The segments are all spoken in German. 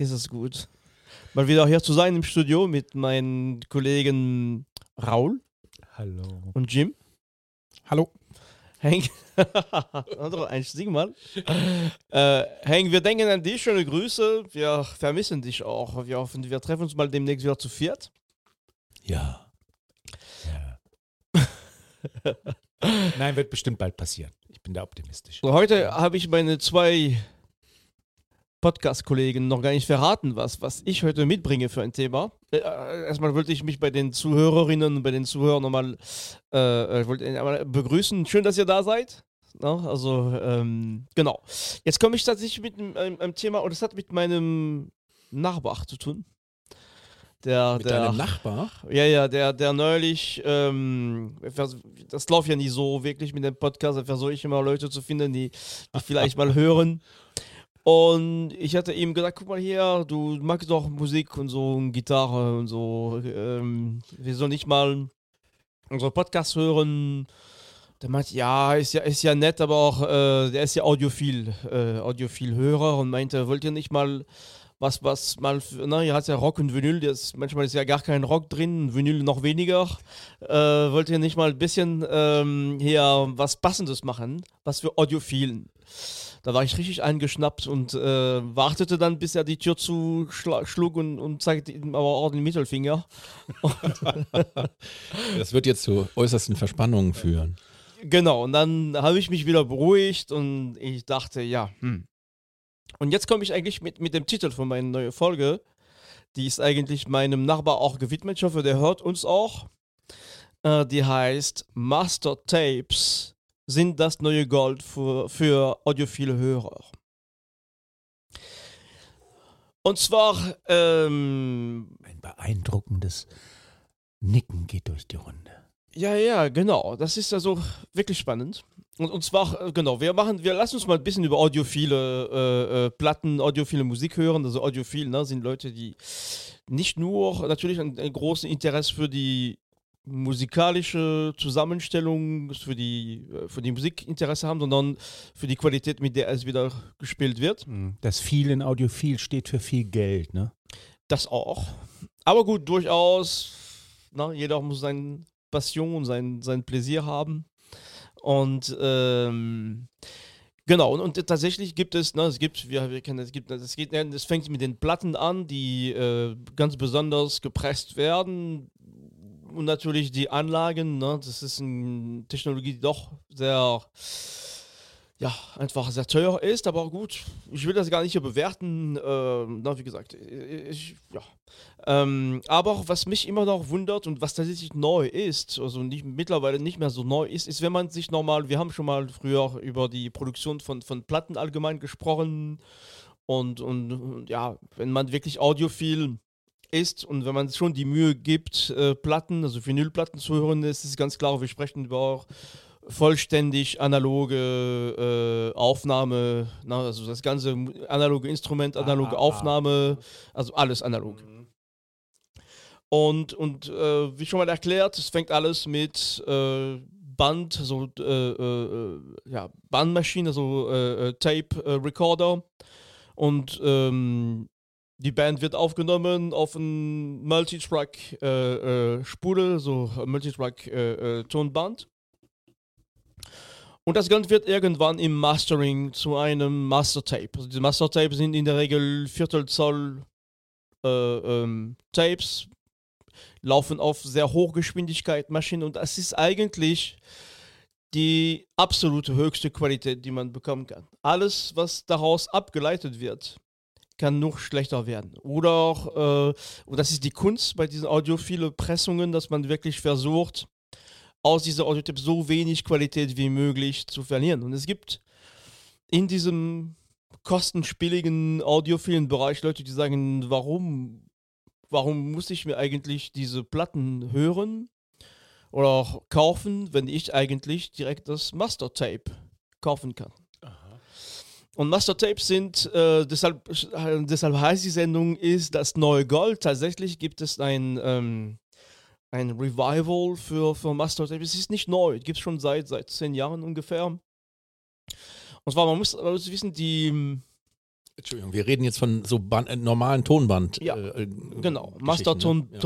ist es gut. Mal wieder hier zu sein im Studio mit meinen Kollegen Raul Hallo. und Jim. Hallo. Hank, Andere, ein Sing mal. Äh, wir denken an dich, schöne Grüße. Wir vermissen dich auch. Wir hoffen, wir treffen uns mal demnächst wieder zu viert. Ja. ja. Nein, wird bestimmt bald passieren. Ich bin da optimistisch. So, heute habe ich meine zwei Podcast-Kollegen noch gar nicht verraten, was, was ich heute mitbringe für ein Thema. Äh, äh, erstmal wollte ich mich bei den Zuhörerinnen und bei den Zuhörern nochmal äh, äh, begrüßen. Schön, dass ihr da seid. Na, also, ähm, genau. Jetzt komme ich tatsächlich mit einem, einem, Thema, und das hat mit meinem Nachbar zu tun. Der, Mit der, deinem Nachbar? ja, ja, der, der neulich, ähm, das läuft ja nicht so wirklich mit dem Podcast, da versuche ich immer Leute zu finden, die, die vielleicht mal hören. Und ich hatte ihm gesagt, guck mal hier, du magst doch Musik und so, und Gitarre und so, ähm, wir sollen nicht mal unsere Podcast hören. Der meinte, ja, ist ja, ist ja nett, aber auch, äh, der ist ja audiophil, äh, audiophil Hörer und meinte, wollt ihr nicht mal was, was mal, na, ihr habt ja Rock und Vinyl, das, manchmal ist ja gar kein Rock drin, Vinyl noch weniger. Äh, wollt ihr nicht mal ein bisschen ähm, hier was Passendes machen, was für Audiophilen? Da war ich richtig eingeschnappt und äh, wartete dann, bis er die Tür zuschlug und, und zeigte ihm aber auch den Mittelfinger. Das wird jetzt zu äußersten Verspannungen führen. Genau, und dann habe ich mich wieder beruhigt und ich dachte, ja, hm. Und jetzt komme ich eigentlich mit, mit dem Titel von meiner neuen Folge. Die ist eigentlich meinem Nachbar auch gewidmet. Ich hoffe, der hört uns auch. Äh, die heißt Master Tapes sind das neue Gold für, für audiophile Hörer. Und zwar, ähm, Ein beeindruckendes Nicken geht durch die Runde. Ja, ja, genau. Das ist also wirklich spannend. Und, und zwar, äh, genau, wir machen, wir lassen uns mal ein bisschen über audiophile äh, äh, Platten, audiophile Musik hören. Also audiophil, ne, sind Leute, die nicht nur natürlich ein, ein großes Interesse für die musikalische Zusammenstellung, für die, äh, für die Musik Interesse haben, sondern für die Qualität, mit der es wieder gespielt wird. Das viel in Audiophil steht für viel Geld, ne? Das auch. Aber gut, durchaus, na, jeder muss seine Passion und sein, sein Pläsier haben. Und ähm, genau, und, und tatsächlich gibt es, ne, es gibt, wir, wir kennen es gibt, es geht, es fängt mit den Platten an, die äh, ganz besonders gepresst werden. Und natürlich die Anlagen, ne, das ist eine Technologie, die doch sehr ja, einfach sehr teuer ist, aber gut, ich will das gar nicht hier bewerten. Ähm, na, wie gesagt, ich, ja. Ähm, aber was mich immer noch wundert und was tatsächlich neu ist, also nicht, mittlerweile nicht mehr so neu ist, ist, wenn man sich nochmal, wir haben schon mal früher über die Produktion von, von Platten allgemein gesprochen und, und, und ja, wenn man wirklich audiophil ist und wenn man schon die Mühe gibt, äh, Platten, also Vinylplatten zu hören, ist es ganz klar, wir sprechen über auch vollständig analoge äh, Aufnahme, na, also das ganze analoge Instrument, analoge ah, ah. Aufnahme, also alles analog. Und, und äh, wie schon mal erklärt, es fängt alles mit äh, Band, so äh, äh, ja, Bandmaschine, so Tape Recorder. Und ähm, die Band wird aufgenommen auf ein Multitrack äh, äh, Spule, so Multitrack äh, äh, Tonband. Und das Ganze wird irgendwann im Mastering zu einem Master-Tape. Also die Master-Tapes sind in der Regel Viertelzoll äh, ähm, Tapes, laufen auf sehr Hochgeschwindigkeit Maschinen und das ist eigentlich die absolute höchste Qualität, die man bekommen kann. Alles, was daraus abgeleitet wird, kann noch schlechter werden. Oder auch, äh, und das ist die Kunst bei diesen audiophile Pressungen, dass man wirklich versucht, aus dieser Audiotape so wenig Qualität wie möglich zu verlieren. Und es gibt in diesem kostenspieligen audiophilen Bereich Leute, die sagen, warum, warum muss ich mir eigentlich diese Platten hören oder auch kaufen, wenn ich eigentlich direkt das Master-Tape kaufen kann. Und Master-Tapes sind, äh, deshalb, äh, deshalb heißt die Sendung, ist das neue Gold. Tatsächlich gibt es ein, ähm, ein Revival für, für Master-Tapes. Es ist nicht neu, es gibt es schon seit, seit zehn Jahren ungefähr. Und zwar, man muss, man muss wissen, die, Entschuldigung, wir reden jetzt von so Band, äh, normalen Tonband. Ja, äh, Genau, Geschichten, Masterton ne? Ja.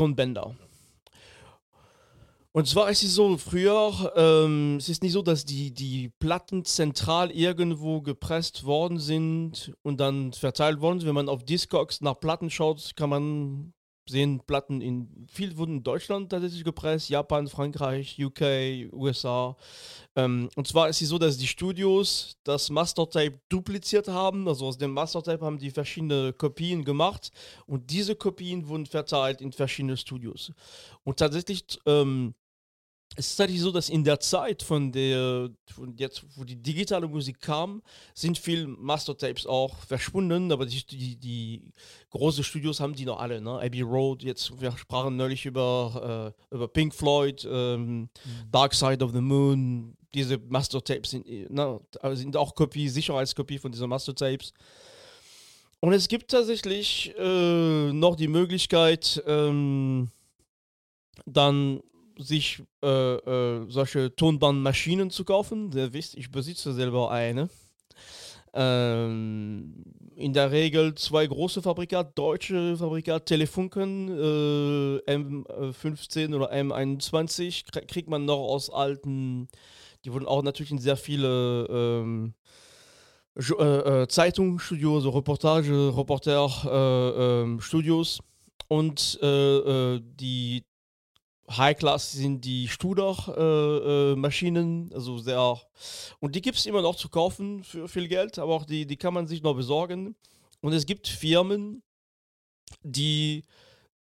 Und zwar ist es so, früher, ähm, es ist nicht so, dass die, die Platten zentral irgendwo gepresst worden sind und dann verteilt worden sind. Wenn man auf Discogs nach Platten schaut, kann man sehen, Platten in, viel wurden in Deutschland tatsächlich gepresst, Japan, Frankreich, UK, USA. Ähm, und zwar ist es so, dass die Studios das Mastertape dupliziert haben. Also aus dem Mastertape haben die verschiedene Kopien gemacht und diese Kopien wurden verteilt in verschiedene Studios. Und tatsächlich, ähm, es ist tatsächlich so, dass in der Zeit von der, von jetzt, wo die digitale Musik kam, sind viele Mastertapes auch verschwunden, aber die, die, die großen Studios haben die noch alle, ne? Abbey Road, jetzt, wir sprachen neulich über, äh, über Pink Floyd, ähm, Dark Side of the Moon, diese Mastertapes sind, äh, ne, also sind auch Kopie, Sicherheitskopie von diesen Mastertapes. Und es gibt tatsächlich äh, noch die Möglichkeit, ähm, dann sich äh, äh, solche Tonbandmaschinen zu kaufen. Ihr wisst, ich besitze selber eine. Ähm, in der Regel zwei große Fabrikat, deutsche Fabrikat, Telefunken, äh, M15 oder M21 krie- kriegt man noch aus alten, die wurden auch natürlich in sehr viele ähm, äh, äh, Zeitungsstudios, so Reportage, Reporter, äh, ähm, Studios und äh, äh, die High Class sind die Studer-Maschinen, äh, Maschinen, also sehr. Und die gibt es immer noch zu kaufen für viel Geld, aber auch die, die kann man sich noch besorgen. Und es gibt Firmen, die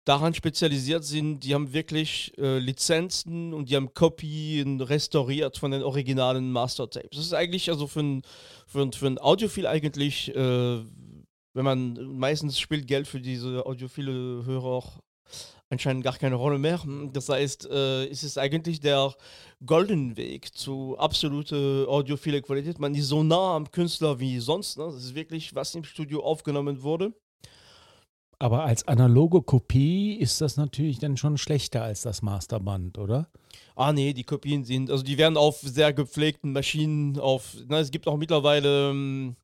daran spezialisiert sind, die haben wirklich äh, Lizenzen und die haben Kopien restauriert von den originalen Mastertapes. Das ist eigentlich also für ein, für ein, für ein Audiophil eigentlich, äh, wenn man meistens spielt Geld für diese audiophile Hörer anscheinend gar keine Rolle mehr. Das heißt, äh, es ist eigentlich der goldene Weg zu absolute audiophile Qualität. Man ist so nah am Künstler wie sonst. Ne? Das ist wirklich, was im Studio aufgenommen wurde. Aber als analoge Kopie ist das natürlich dann schon schlechter als das Masterband, oder? Ah nee, die Kopien sind, also die werden auf sehr gepflegten Maschinen, auf, na, es gibt auch mittlerweile ähm,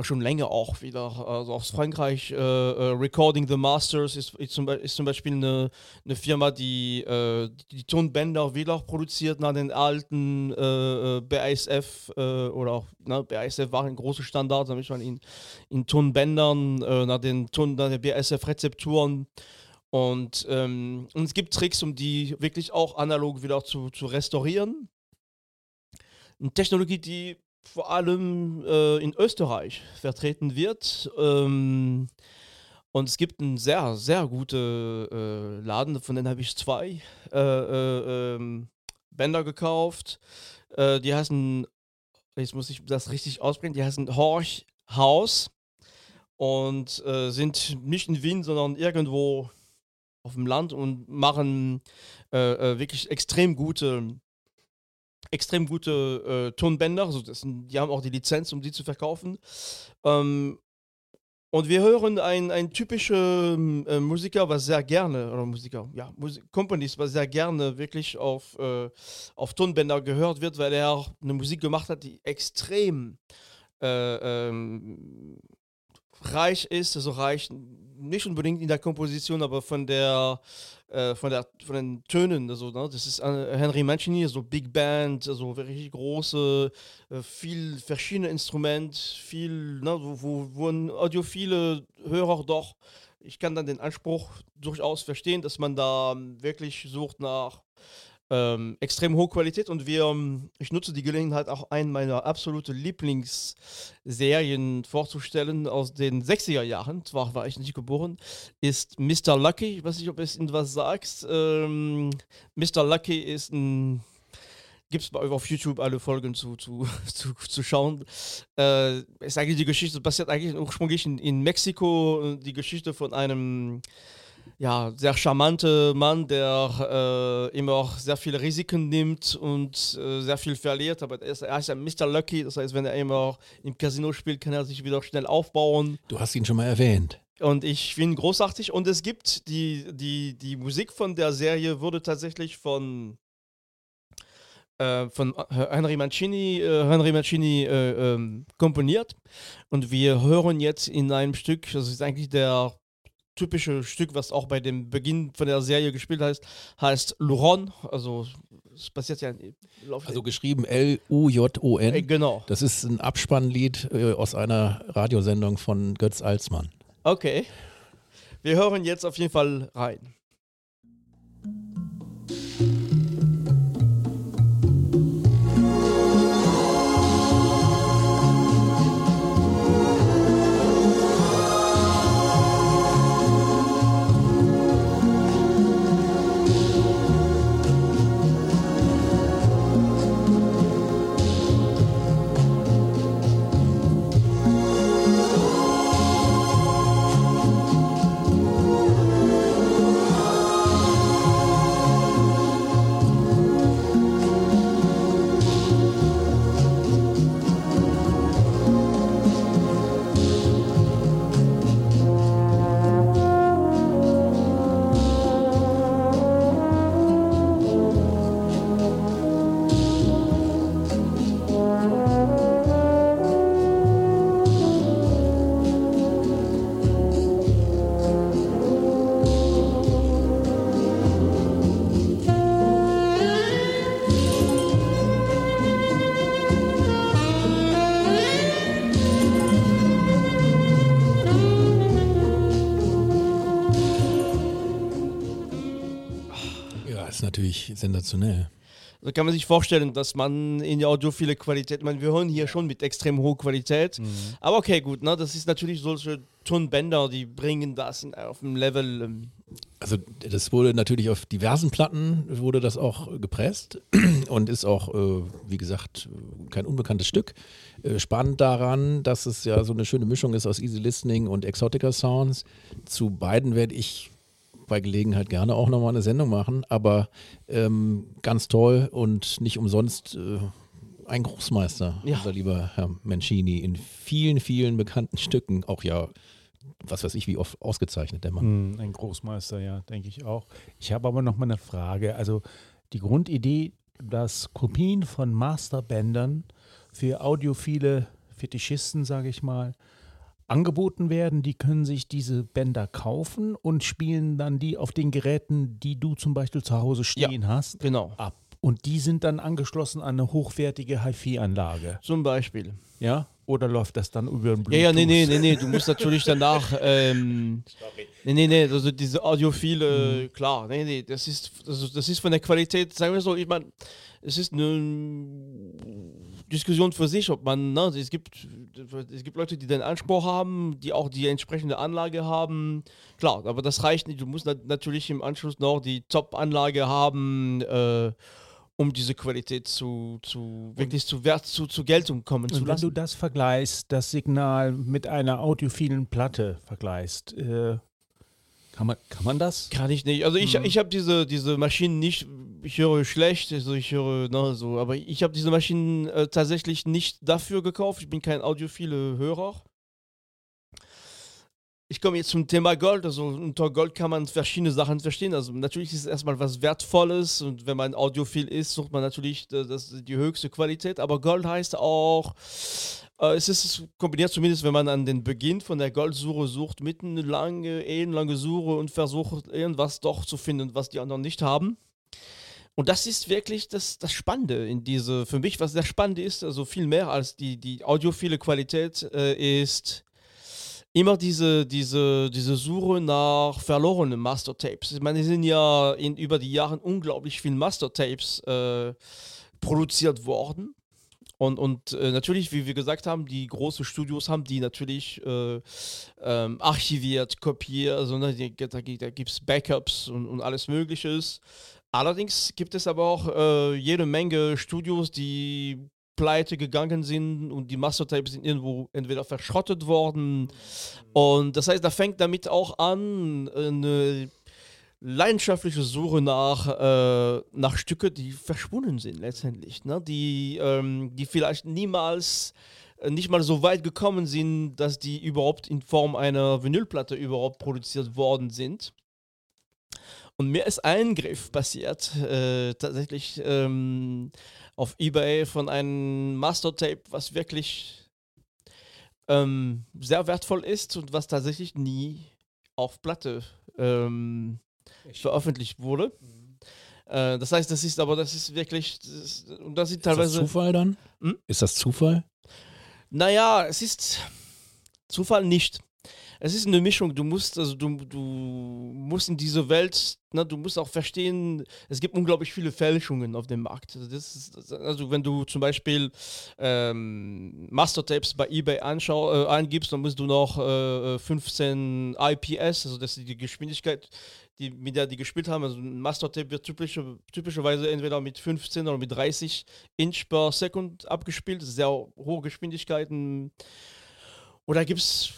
schon länger auch wieder, also aus Frankreich, äh, äh, Recording the Masters ist, ist, zum, ist zum Beispiel eine, eine Firma, die äh, die, die Tonbänder wieder produziert nach den alten äh, äh, BASF äh, oder auch, ne, BASF war ein großer Standard, damit man in, in Tonbändern äh, nach den Ton, nach den BASF-Rezepturen und, ähm, und es gibt Tricks, um die wirklich auch analog wieder zu, zu restaurieren. Eine Technologie, die vor allem äh, in Österreich vertreten wird. Ähm, und es gibt einen sehr, sehr guten äh, Laden, von denen habe ich zwei äh, äh, ähm, Bänder gekauft. Äh, die heißen, jetzt muss ich das richtig ausbringen, die heißen Horch House und äh, sind nicht in Wien, sondern irgendwo auf dem Land und machen wirklich extrem gute extrem gute äh, Tonbänder. Also das die haben auch die Lizenz, um die zu verkaufen. Ähm, und wir hören ein, ein typischer äh, Musiker, was sehr gerne, oder Musiker, ja, Musik, Companies, was sehr gerne wirklich auf, äh, auf Tonbänder gehört wird, weil er eine Musik gemacht hat, die extrem äh, ähm, reich ist, also reich nicht unbedingt in der Komposition, aber von der äh, von der von den Tönen, also ne, das ist äh, Henry Mancini, so Big Band, also wirklich große, äh, viel verschiedene Instrumente, viel, ne, wo, wo, wo ein audiophile Hörer doch, ich kann dann den Anspruch durchaus verstehen, dass man da wirklich sucht nach ähm, extrem hohe Qualität und wir, ähm, ich nutze die Gelegenheit auch einen meiner absoluten Lieblingsserien vorzustellen aus den 60er Jahren, zwar war ich nicht geboren, ist Mr. Lucky, ich weiß nicht, ob es Ihnen was sagt. Ähm, Mr. Lucky ist ein Gibt es bei auf YouTube alle Folgen zu, zu, zu, zu schauen. Äh, ist eigentlich die Geschichte, basiert eigentlich ursprünglich in, in Mexiko, äh, die Geschichte von einem ja, sehr charmante Mann, der äh, immer auch sehr viele Risiken nimmt und äh, sehr viel verliert. Aber er ist, er ist ein Mr. Lucky, das heißt, wenn er immer auch im Casino spielt, kann er sich wieder schnell aufbauen. Du hast ihn schon mal erwähnt. Und ich finde ihn großartig. Und es gibt die, die, die Musik von der Serie wurde tatsächlich von äh, von Henry Mancini, äh, Henry Mancini äh, ähm, komponiert. Und wir hören jetzt in einem Stück, das ist eigentlich der typische Stück, was auch bei dem Beginn von der Serie gespielt heißt, heißt Luron. Also es passiert ja im Laufe Also geschrieben L-U-J-O-N. Äh, genau. Das ist ein Abspannlied äh, aus einer Radiosendung von Götz Alsmann. Okay. Wir hören jetzt auf jeden Fall rein. Natürlich sensationell. Also kann man sich vorstellen, dass man in der audiophile Qualität, meine, wir hören hier schon mit extrem hoher Qualität, aber okay, gut, ne, das ist natürlich solche Tonbänder, die bringen das auf dem Level. Ähm, Also das wurde natürlich auf diversen Platten wurde das auch gepresst und ist auch, äh, wie gesagt, kein unbekanntes Stück. Äh, spannend daran, dass es ja so eine schöne Mischung ist aus Easy Listening und Exotica Sounds. Zu beiden werde ich bei Gelegenheit gerne auch nochmal eine Sendung machen, aber ähm, ganz toll und nicht umsonst äh, ein Großmeister, Ja. unser lieber Herr Mancini, in vielen, vielen bekannten Stücken, auch ja, was weiß ich, wie oft ausgezeichnet der Mann. Hm, ein Großmeister, ja, denke ich auch. Ich habe aber noch mal eine Frage. Also die Grundidee, dass Kopien von Masterbändern für audiophile Fetischisten, sage ich mal, angeboten werden, die können sich diese Bänder kaufen und spielen dann die auf den Geräten, die du zum Beispiel zu Hause stehen hast, genau, ab. Und die sind dann angeschlossen an eine hochwertige HiFi-Anlage. zum Beispiel. Ja? Oder läuft das dann über den Bluetooth? Ja, ja, nee, nee, nee, nee, du musst natürlich danach, ähm, nee, nee, nee, also diese audiophile, klar, nee, nee, das ist, also das ist von der Qualität, sagen wir so, ich meine, es ist eine Diskussion für sich, ob man, ne, es gibt, es gibt Leute, die den Anspruch haben, die auch die entsprechende Anlage haben, klar, aber das reicht nicht, du musst nat natürlich im Anschluss noch die Top-Anlage haben, äh, um diese Qualität zu, zu wirklich zu Wert, zu, zu Geltung kommen zu Und wenn lassen. du das vergleichst, das Signal mit einer audiophilen Platte vergleichst, äh, kann, man, kann man das? Kann ich nicht. Also ich, ich habe diese, diese Maschinen nicht, ich höre schlecht, also ich höre, ne, so, aber ich habe diese Maschinen äh, tatsächlich nicht dafür gekauft. Ich bin kein audiophile Hörer. Ich komme jetzt zum Thema Gold. Also unter Gold kann man verschiedene Sachen verstehen. Also natürlich ist es erstmal was Wertvolles und wenn man audiophil ist, sucht man natürlich äh, das, die höchste Qualität. Aber Gold heißt auch, äh, es ist kombiniert zumindest, wenn man an den Beginn von der Goldsuche sucht, mit eine lange, ellenlange Suche und versucht irgendwas doch zu finden, was die anderen nicht haben. Und das ist wirklich das, das Spannende in diese, für mich, was sehr spannend ist, also viel mehr als die, die audiophile Qualität, äh, ist immer diese, diese, diese Suche nach verlorenen Mastertapes. Ich meine, es sind ja in, über die Jahre unglaublich viele Mastertapes äh, produziert worden. Und, und äh, natürlich, wie wir gesagt haben, die großen Studios haben die natürlich äh, ähm, archiviert, kopiert, also ne, da, da gibt es Backups und, und alles Mögliches. Allerdings gibt es aber auch äh, jede Menge Studios, die pleite gegangen sind und die Mastertapes sind irgendwo entweder verschrottet worden. Und das heißt, da fängt damit auch an, eine leidenschaftliche Suche nach, äh, nach Stücke, die verschwunden sind letztendlich, ne? die, ähm, die vielleicht niemals äh, nicht mal so weit gekommen sind, dass die überhaupt in Form einer Vinylplatte überhaupt produziert worden sind. Und mir ist ein Griff passiert, äh, tatsächlich, ähm, auf eBay von einem Master-Tape, was wirklich ähm, sehr wertvoll ist und was tatsächlich nie auf Platte ähm, veröffentlicht wurde. Äh, das heißt, das ist aber, das ist wirklich, das, und das sind teilweise. Ist das Zufall dann? Hm? Ist das Zufall? Naja, es ist Zufall nicht. Es ist eine Mischung. Du musst, also du, du musst in diese Welt, ne, du musst auch verstehen, es gibt unglaublich viele Fälschungen auf dem Markt. Also, ist, also wenn du zum Beispiel ähm, Mastertapes bei eBay anschau, äh, eingibst, dann musst du noch äh, 15 IPS, also das ist die Geschwindigkeit, die, mit der die gespielt haben. Also ein Mastertape wird typische, typischerweise entweder mit 15 oder mit 30 Inch per Second abgespielt, sehr hohe Geschwindigkeiten. Oder gibt es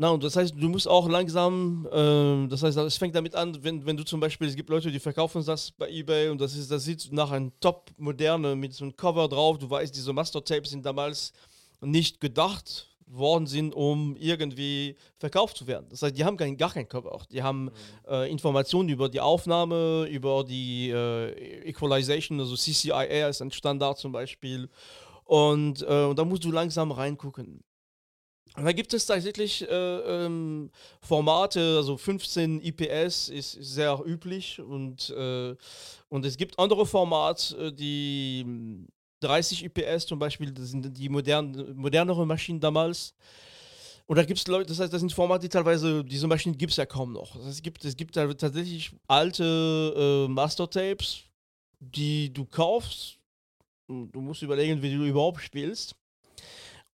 na, und das heißt, du musst auch langsam, äh, das heißt, es fängt damit an, wenn, wenn du zum Beispiel, es gibt Leute, die verkaufen das bei Ebay und das ist, das sieht nach einem top moderne mit so einem Cover drauf. Du weißt, diese Master-Tapes sind damals nicht gedacht worden sind, um irgendwie verkauft zu werden. Das heißt, die haben kein, gar kein Cover. Die haben mhm. äh, Informationen über die Aufnahme, über die äh, Equalization, also CCIR ist ein Standard zum Beispiel. Und, äh, und da musst du langsam reingucken. Und da gibt es tatsächlich äh, ähm, Formate, also 15 IPS ist, sehr üblich und, äh, und es gibt andere Formate, die 30 IPS zum Beispiel, das sind die modern, moderneren Maschinen damals. Und da gibt es Leute, das heißt, das sind Formate, die teilweise, diese Maschinen gibt es ja kaum noch. Das heißt, es gibt, es gibt tatsächlich alte äh, Master-Tapes, die du kaufst. Du musst überlegen, wie du überhaupt spielst.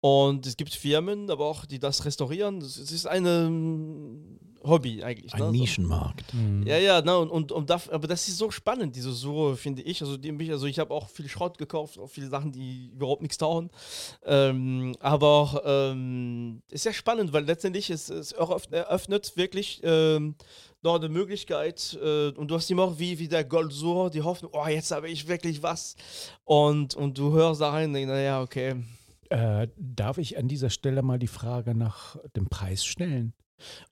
Und es gibt Firmen, aber auch, die das restaurieren. Es ist ein ähm, Hobby eigentlich. Ein ne? Nischenmarkt. Mhm. Ja, ja, ne? und, und, und das, aber das ist so spannend, diese Suche, finde ich. Also, die, also ich habe auch viel Schrott gekauft, auch viele Sachen, die überhaupt nichts tauchen. Ähm, aber ähm, ist sehr spannend, weil letztendlich es, es eröffnet wirklich ähm, noch eine Möglichkeit äh, und du hast immer auch wie, wie der Goldsucher die Hoffnung, oh, jetzt habe ich wirklich was. Und, und du hörst da rein, naja, okay äh, darf ich an dieser Stelle mal die Frage nach dem Preis stellen?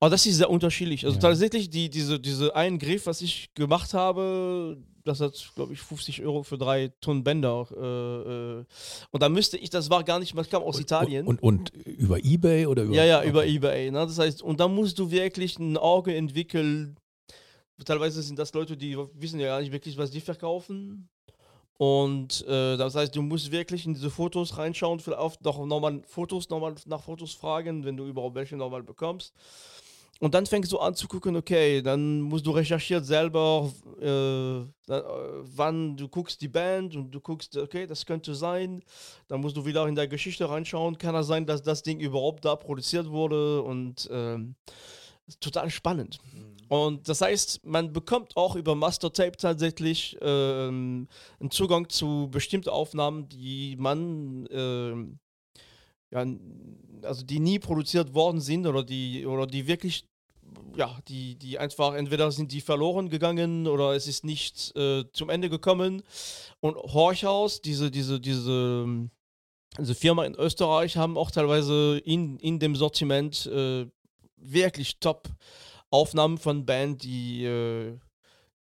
Oh, das ist sehr unterschiedlich. Also ja. tatsächlich, die, diese, diese einen Griff, was ich gemacht habe, das hat, glaube ich, 50 Euro für drei Tonnen Bänder. Äh, äh. Und da müsste ich, das war gar nicht, das kam aus und, Italien. Und, und, und, über Ebay oder über. Ja, ja, okay. über Ebay. Ne? Das heißt, und da musst du wirklich ein Auge entwickeln. Teilweise sind das Leute, die wissen ja gar nicht wirklich, was die verkaufen. Und äh, das heißt, du musst wirklich in diese Fotos reinschauen, vielleicht noch nochmal Fotos, nochmal nach Fotos fragen, wenn du überhaupt welche nochmal bekommst. Und dann fängst du an zu gucken, okay, dann musst du recherchieren selber, äh, äh, wann du guckst die Band und du guckst, okay, das könnte sein. Dann musst du wieder in der Geschichte reinschauen. Kann es sein, dass das Ding überhaupt da produziert wurde? Und äh, total spannend. Und das heißt, man bekommt auch über Master Tape tatsächlich ähm, einen Zugang zu bestimmten Aufnahmen, die man ähm, ja, also die nie produziert worden sind oder die oder die wirklich ja, die, die einfach entweder sind die verloren gegangen oder es ist nicht äh, zum Ende gekommen. Und Horchhaus, diese, diese, diese, diese Firma in Österreich, haben auch teilweise in, in dem Sortiment äh, wirklich top Aufnahmen von Band, die, äh,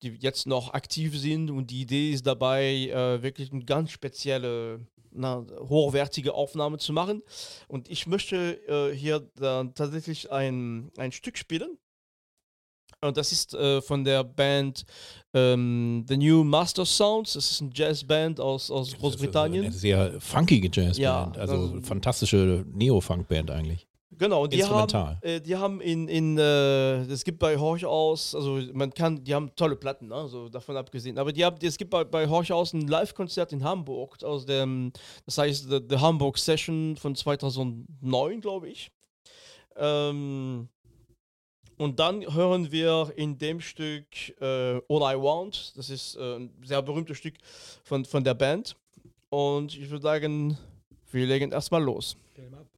die jetzt noch aktiv sind und die Idee ist dabei, äh, wirklich eine ganz spezielle, na, hochwertige Aufnahme zu machen. Und ich möchte äh, hier dann tatsächlich ein, ein Stück spielen. Und das ist äh, von der Band ähm, The New Master Sounds. Das ist eine Jazzband aus, aus Großbritannien. Eine sehr funkige Jazzband, ja, also, also fantastische Neo-Funk-Band eigentlich. Genau, die haben, äh, die haben in, in äh, es gibt bei Horchaus, also man kann, die haben tolle Platten, ne? also davon abgesehen, aber die haben, es gibt bei, bei Horchaus ein Live-Konzert in Hamburg, aus dem, das heißt The, The Hamburg Session von 2009, glaube ich. Ähm, und dann hören wir in dem Stück äh, All I Want, das ist äh, ein sehr berühmtes Stück von, von der Band. Und ich würde sagen, wir legen erstmal los. Film ab.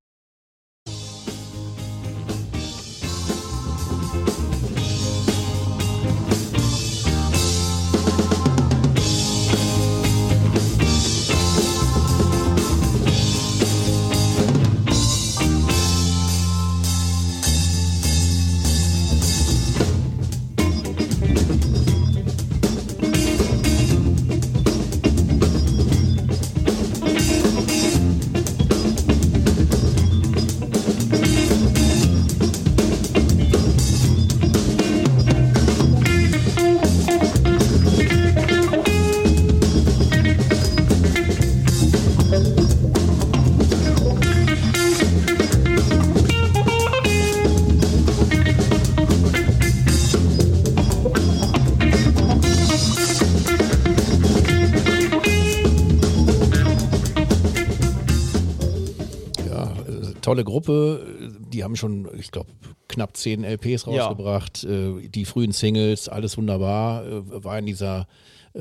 Tolle Gruppe. Die haben schon, ich glaube, knapp zehn LPs Ja. rausgebracht. Äh, die frühen Singles, alles wunderbar. Äh, war in dieser äh,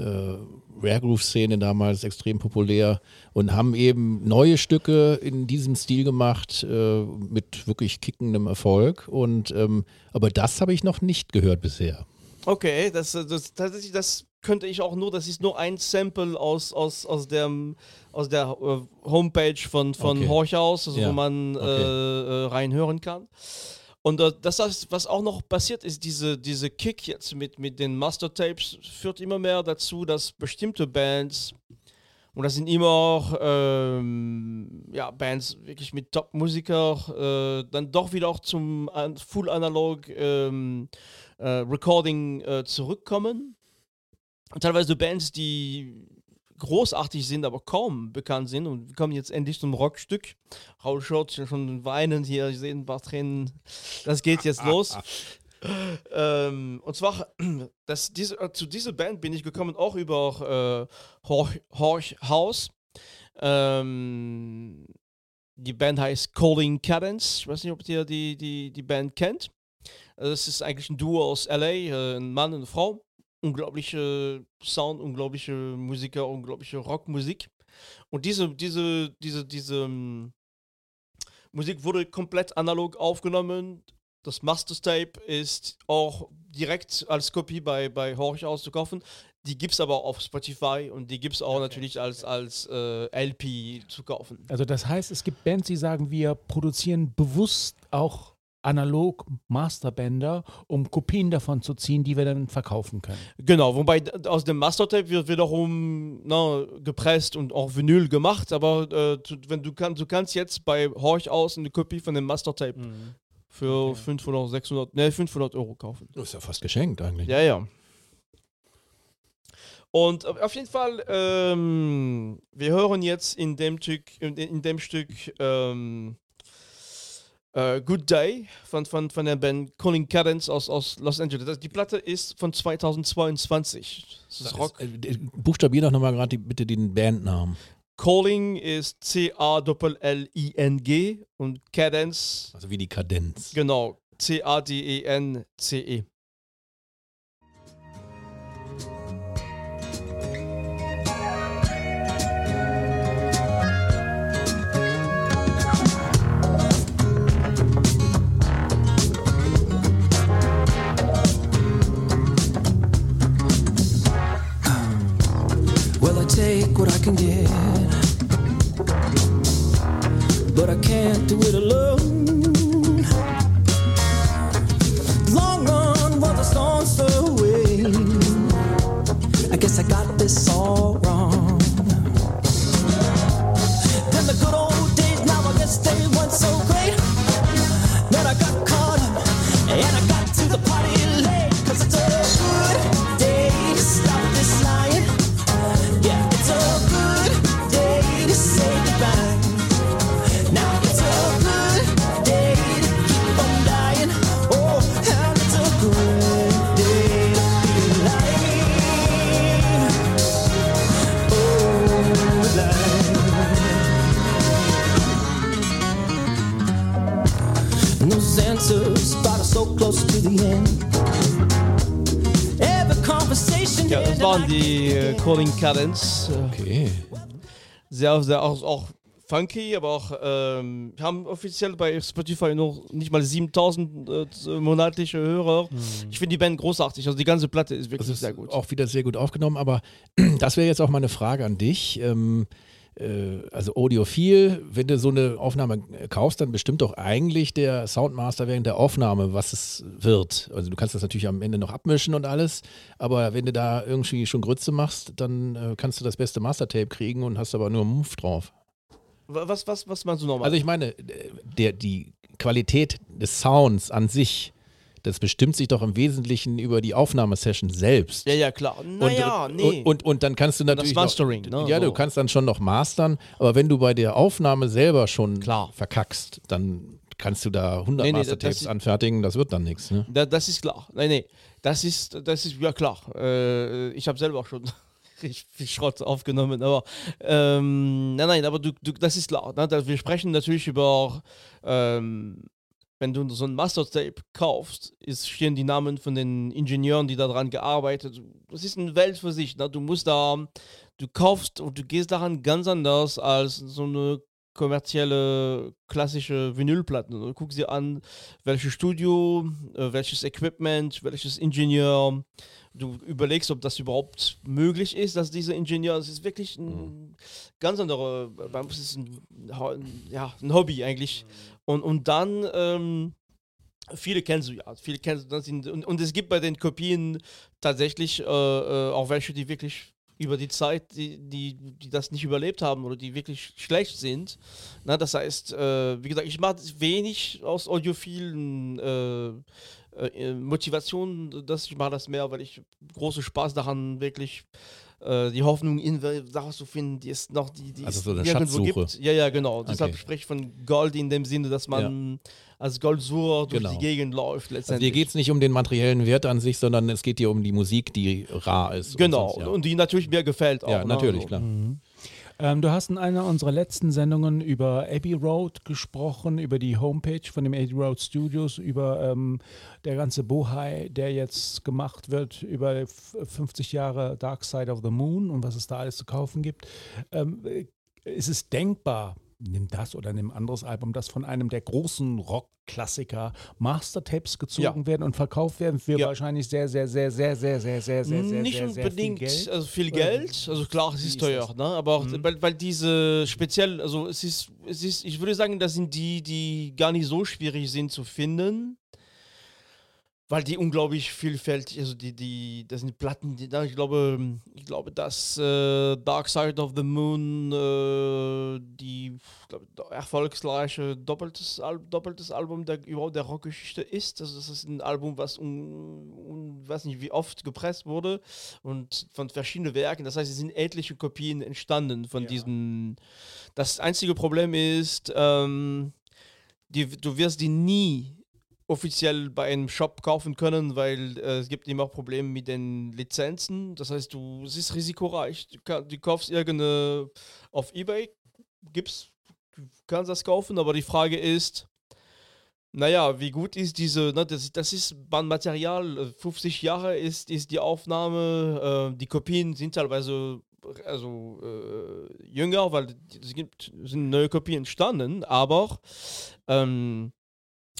Rare Groove-Szene damals extrem populär und haben eben neue Stücke in diesem Stil gemacht äh, mit wirklich kickendem Erfolg. Und ähm, aber das habe ich noch nicht gehört bisher. Okay, das, das, tatsächlich, das könnte ich auch nur, das ist nur ein Sample aus, aus, aus, dem, aus der äh, Homepage von, von Okay. Horchhaus, also Ja, wo man okay. äh, äh, reinhören kann. Und äh, das, was auch noch passiert ist, diese, diese Kick jetzt mit, mit den Mastertapes führt immer mehr dazu, dass bestimmte Bands, und das sind immer auch ähm, ja, Bands wirklich mit Top-Musiker, äh, dann doch wieder auch zum an Full Analog ähm, äh, Recording zurückkommen. Teilweise Bands, die großartig sind, aber kaum bekannt sind. Und wir kommen jetzt endlich zum Rockstück. Raul Schott schon weinend hier, ich sehe ein paar Tränen. Das geht jetzt los. ähm, und zwar, das, diese, äh, zu dieser Band bin ich gekommen auch über äh, Horch, Horch House. Ähm, die Band heißt Calling Cadence. Ich weiß nicht, ob ihr die, die, die Band kennt. Es ist eigentlich ein Duo aus LA, äh, ein Mann und eine Frau. Unglaubliche Sound, unglaubliche Musiker, unglaubliche Rockmusik. Und diese, diese, diese, diese ähm, Musik wurde komplett analog aufgenommen. Das Mastertape ist auch direkt als Kopie bei, bei Horch auszukaufen. Die gibt es aber auf Spotify und die gibt es auch natürlich als, als äh, LP zu kaufen. Also das heißt, es gibt Bands, die sagen, wir produzieren bewusst auch analog Masterbänder, um Kopien davon zu ziehen, die wir dann verkaufen können. Genau, wobei aus dem Mastertape wird wiederum na, gepresst und auch Vinyl gemacht, aber äh, du, wenn du, kann, du kannst jetzt bei Horch aus eine Kopie von dem Mastertape für 500, 600, ne, 500 Euro kaufen. Das ist ja fast geschenkt eigentlich. Ja, ja. Und auf auf jeden Fall, ähm, wir hören jetzt in dem Stück, in, in dem Stück ähm, äh, Good Day von, von, von der Band Calling Cadence aus, aus Los Angeles. Das, die Platte ist von 2022. Das ist Rock. Äh, äh, Buchstabier doch nochmal gerade bitte den Bandnamen. Calling ist C-A-L-L-I-N-G und Cadence, Also wie die Kadenz. genau, C-A-D-E-N-C-E. But I can't do it alone. Ja, das waren die äh, Calling Cadence. Okay. sehr, sehr auch, auch funky, aber auch ähm, wir haben offiziell bei Spotify noch nicht mal 7000 äh, monatliche Hörer. Ich finde die Band großartig, also die ganze Platte ist wirklich ist sehr gut. auch wieder sehr gut aufgenommen, aber das wäre jetzt auch meine Frage an dich. Ähm, äh, also Audiophil, wenn du so eine Aufnahme äh, kaufst, dann bestimmt doch eigentlich der Soundmaster während der Aufnahme, was es wird. Also du kannst das natürlich am Ende noch abmischen und alles, aber wenn du da irgendwie schon Grütze machst, dann äh, kannst du das beste Mastertape kriegen und hast aber nur einen Move drauf. Wa- was, was, was meinst du nochmal? Also ich meine, äh, der, die Qualität des Sounds an sich, das bestimmt sich doch im Wesentlichen über die Aufnahmesession selbst. ja, ja, klar. Naja, und, nee. und, und, und dann kannst du natürlich. Mastering, noch, ne, Ja, so. du kannst dann schon noch mastern, aber wenn du bei der Aufnahme selber schon Klar. verkackst, dann kannst du da 100 Nee, nee, das- Mastertapes das anfertigen, das wird dann nichts. Ne? da, das ist klar. Nee, nee. Das ist, das ist ja klar. Äh, ich habe selber auch schon richtig viel Schrott aufgenommen, aber ähm, nein, nein, aber du, du, das ist klar. Ne? Wir sprechen natürlich über, ähm, wenn du so ein Master-Tape kaufst, ist, stehen die Namen von den Ingenieuren, die daran gearbeitet haben. Das ist eine Welt für sich. Ne? Du musst da, du kaufst und du gehst daran ganz anders als so eine kommerzielle klassische Vinylplatten. Du guckst dir an, welches Studio, äh, welches Equipment, welches Ingenieur. Du überlegst, ob das überhaupt möglich ist, dass dieser Ingenieur, es ist wirklich ein ganz andere, bei uns ist ein, ja, ein Hobby eigentlich. Und, und dann, ähm, viele kennst du ja, viele kennst du, sind, und, und es gibt bei den Kopien tatsächlich äh, äh, auch welche, die wirklich über die Zeit, die, die, die das nicht überlebt haben oder die wirklich schlecht sind. Na, das heißt, äh, wie gesagt, ich mache wenig aus audiophilen äh, äh, Motivationen, ich mache das mehr, weil ich großen Spaß daran wirklich äh, die Hoffnung in Sachen zu finden, die es noch die, die Also es so eine Schatzsuche. gibt. Ja, ja, genau. Deshalb Okay. spreche ich von Gold in dem Sinne, dass man als Goldsucher durch Genau. die Gegend läuft Also letztendlich. dir geht es nicht um den materiellen Wert an sich, sondern es geht dir um die Musik, die rar ist. und Genau, sonst, ja. und die natürlich mir gefällt auch. ja, ne? natürlich, Also, klar. Ähm, du hast in einer unserer letzten Sendungen über Abbey Road gesprochen, über die Homepage von dem Abbey Road Studios, über ähm, der ganze Bohai, der jetzt gemacht wird, über f- 50 Jahre Dark Side of the Moon und was es da alles zu kaufen gibt. Ähm, äh, ist es denkbar, nimm das oder nimm ein anderes Album, das von einem der großen Rockklassiker Mastertapes gezogen Ja. werden und verkauft werden für Ja. wahrscheinlich sehr, sehr, sehr, sehr, sehr, sehr, sehr, sehr, sehr, nicht sehr, sehr unbedingt viel Geld? also viel Geld, also klar, es wie ist ist teuer, das? ne? aber auch, Mhm. weil, weil diese speziell, also es ist, es ist, ich würde sagen, das sind die, die gar nicht so schwierig sind zu finden, weil die unglaublich vielfältig, also die, die, das sind Platten, die, ich glaube, ich glaube, dass äh, Dark Side of the Moon äh, die ich glaube, erfolgreiche doppeltes, Al doppeltes Album der überhaupt der Rockgeschichte ist. Also das ist ein Album, was un, un, weiß nicht wie oft gepresst wurde und von verschiedenen Werken. Das heißt, es sind etliche Kopien entstanden von diesem. Das einzige Problem ist, ähm, die, du wirst die nie offiziell bei einem Shop kaufen können, weil äh, es gibt immer Probleme mit den Lizenzen. Das heißt, du, es ist risikoreich. Du, kann, du kaufst irgendeine auf Ebay, gibt's, du kannst das kaufen, aber die Frage ist, naja, wie gut ist diese, ne, das, das ist Bandmaterial, äh, 50 Jahre ist, ist die Aufnahme, äh, die Kopien sind teilweise also äh, jünger, weil es gibt sind neue Kopien entstanden, aber ähm,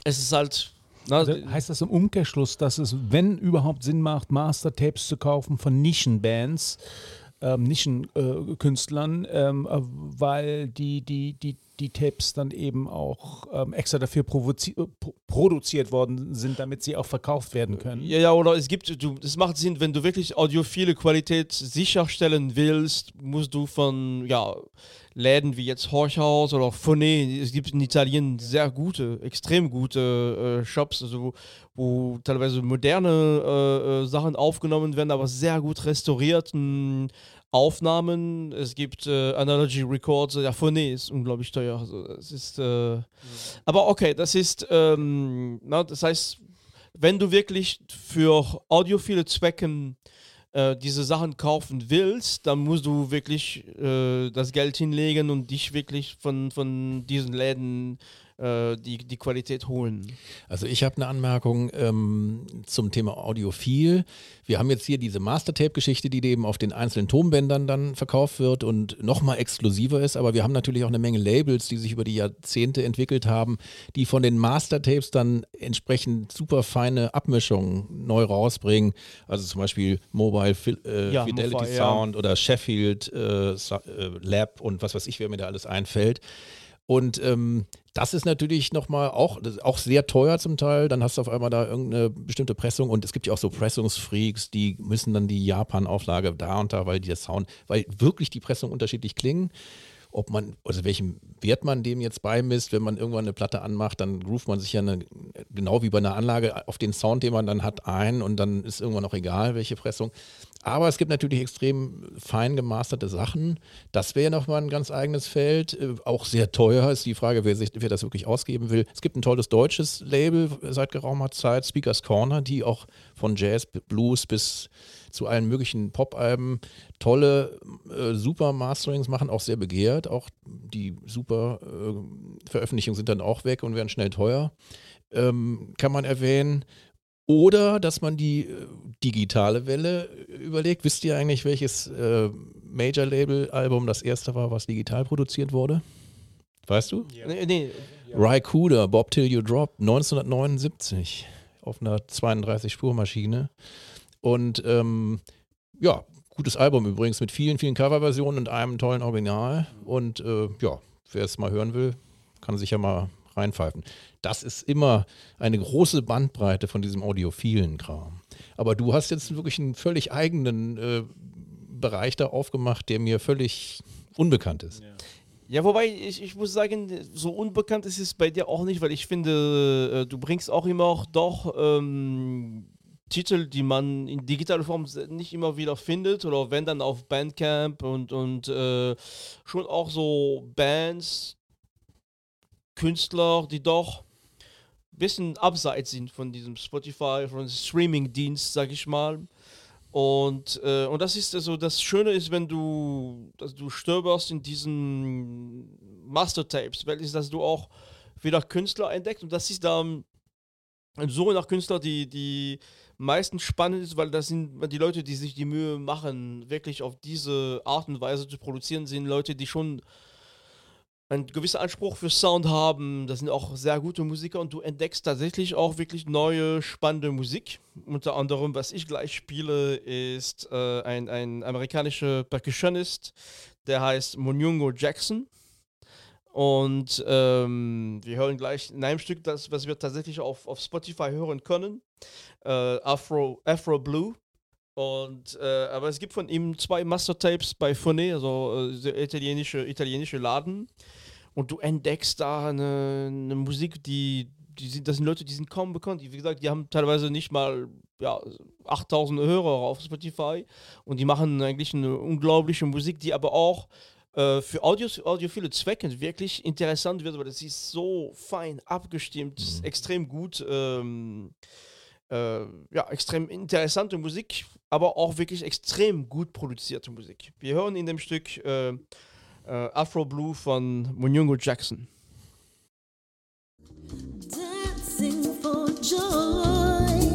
es ist halt Also heißt das im Umkehrschluss, dass es, wenn überhaupt Sinn macht, Mastertapes zu kaufen von Nischenbands, ähm, Nischenkünstlern, ähm, äh, weil die, die, die, die Tapes dann eben auch ähm, extra dafür äh, pro produziert worden sind, damit sie auch verkauft werden können. Ja, ja, oder es gibt, du, es macht Sinn, wenn du wirklich audiophile Qualität sicherstellen willst, musst du von, ja, Läden wie jetzt Horchhaus oder Phoné, es gibt in Italien sehr gute, extrem gute äh, Shops, also wo, teilweise moderne äh, äh, Sachen aufgenommen werden, aber sehr gut restaurierten Aufnahmen. Es gibt äh, Analogy Records, ja, Phoné ist unglaublich teuer. Also, es ist, äh, aber okay, das ist, ähm, na, das heißt, wenn du wirklich für audiophile Zwecken äh, diese Sachen kaufen willst, dann musst du wirklich äh, das Geld hinlegen und dich wirklich von, von diesen Läden äh, die, die Qualität holen. Also ich habe eine Anmerkung ähm, zum Thema Audiophil. Wir haben jetzt hier diese Mastertape-Geschichte, die eben auf den einzelnen Tonbändern dann verkauft wird und nochmal exklusiver ist. Aber wir haben natürlich auch eine Menge Labels, die sich über die Jahrzehnte entwickelt haben, die von den Mastertapes dann entsprechend super feine Abmischungen neu rausbringen. Also zum Beispiel Mobile Fil äh, Ja, Fidelity Mofi, ja. Sound oder Sheffield äh, äh, Lab und was weiß ich, wer mir da alles einfällt. Und ähm, das ist natürlich nochmal auch, auch sehr teuer zum Teil. Dann hast du auf einmal da irgendeine bestimmte Pressung und es gibt ja auch so Pressungsfreaks, die müssen dann die Japan-Auflage da und da, weil die Sound, weil wirklich die Pressungen unterschiedlich klingen. Ob man, also welchem Wert man dem jetzt beimisst, wenn man irgendwann eine Platte anmacht, dann ruft man sich ja eine, genau wie bei einer Anlage auf den Sound, den man dann hat, ein und dann ist irgendwann auch egal, welche Pressung. Aber es gibt natürlich extrem fein gemasterte Sachen. Das wäre nochmal ein ganz eigenes Feld. Äh, auch sehr teuer ist die Frage, wer, sich, wer das wirklich ausgeben will. Es gibt ein tolles deutsches Label seit geraumer Zeit, Speakers Corner, die auch von Jazz, Blues bis zu allen möglichen Pop-Alben tolle, äh, super Masterings machen, auch sehr begehrt. Auch die super äh, Veröffentlichungen sind dann auch weg und werden schnell teuer. Ähm, kann man erwähnen. Oder dass man die äh, digitale Welle überlegt. Wisst ihr eigentlich, welches äh, Major-Label-Album das erste war, was digital produziert wurde? Weißt du? Nee, nee. Rycuda, Bob Till You Drop, 1979 auf einer 32-Spur-Maschine. Und ähm, ja, gutes Album übrigens mit vielen, vielen Coverversionen und einem tollen Original. Und äh, ja, wer es mal hören will, kann sich ja mal reinpfeifen. Das ist immer eine große Bandbreite von diesem audiophilen Kram. Aber du hast jetzt wirklich einen völlig eigenen äh, Bereich da aufgemacht, der mir völlig unbekannt ist. Ja, wobei ich, ich muss sagen, so unbekannt ist es bei dir auch nicht, weil ich finde, äh, du bringst auch immer auch doch ähm, Titel, die man in digitaler Form nicht immer wieder findet oder wenn dann auf Bandcamp und, und äh, schon auch so Bands, Künstler, die doch ein bisschen abseits sind von diesem Spotify, von Streaming-Dienst, sag ich mal. Und, äh, und das ist also das Schöne ist, wenn du, dass du stöberst in diesen Mastertapes, weil ist, dass du auch wieder Künstler entdeckst und das ist dann eine Suche nach Künstlern, die, die meistens spannend ist, weil das sind die Leute, die sich die Mühe machen, wirklich auf diese Art und Weise zu produzieren, sind Leute, die schon einen gewissen Anspruch für Sound haben. Das sind auch sehr gute Musiker und du entdeckst tatsächlich auch wirklich neue, spannende Musik. Unter anderem, was ich gleich spiele, ist äh, ein, ein amerikanischer Percussionist, der heißt Munyungo Jackson. Und ähm, wir hören gleich in einem Stück, das, was wir tatsächlich auf, auf Spotify hören können. Äh, Afro, Afro Blue. Und, äh, aber es gibt von ihm zwei Mastertapes bei Phoné, also äh, der italienische, italienische Laden. Und du entdeckst da eine, eine Musik, die, die sind, das sind Leute, die sind kaum bekannt. Die, wie gesagt, die haben teilweise nicht mal ja, 8000 Hörer auf Spotify. Und die machen eigentlich eine unglaubliche Musik, die aber auch äh, für Audios, audiophile Zwecke wirklich interessant wird, weil das ist so fein abgestimmt, extrem gut. Ähm, äh, ja, extrem interessante Musik, aber auch wirklich extrem gut produzierte Musik. Wir hören in dem Stück äh, äh, Afro Blue von Munyungo Jackson. Dancing for joy,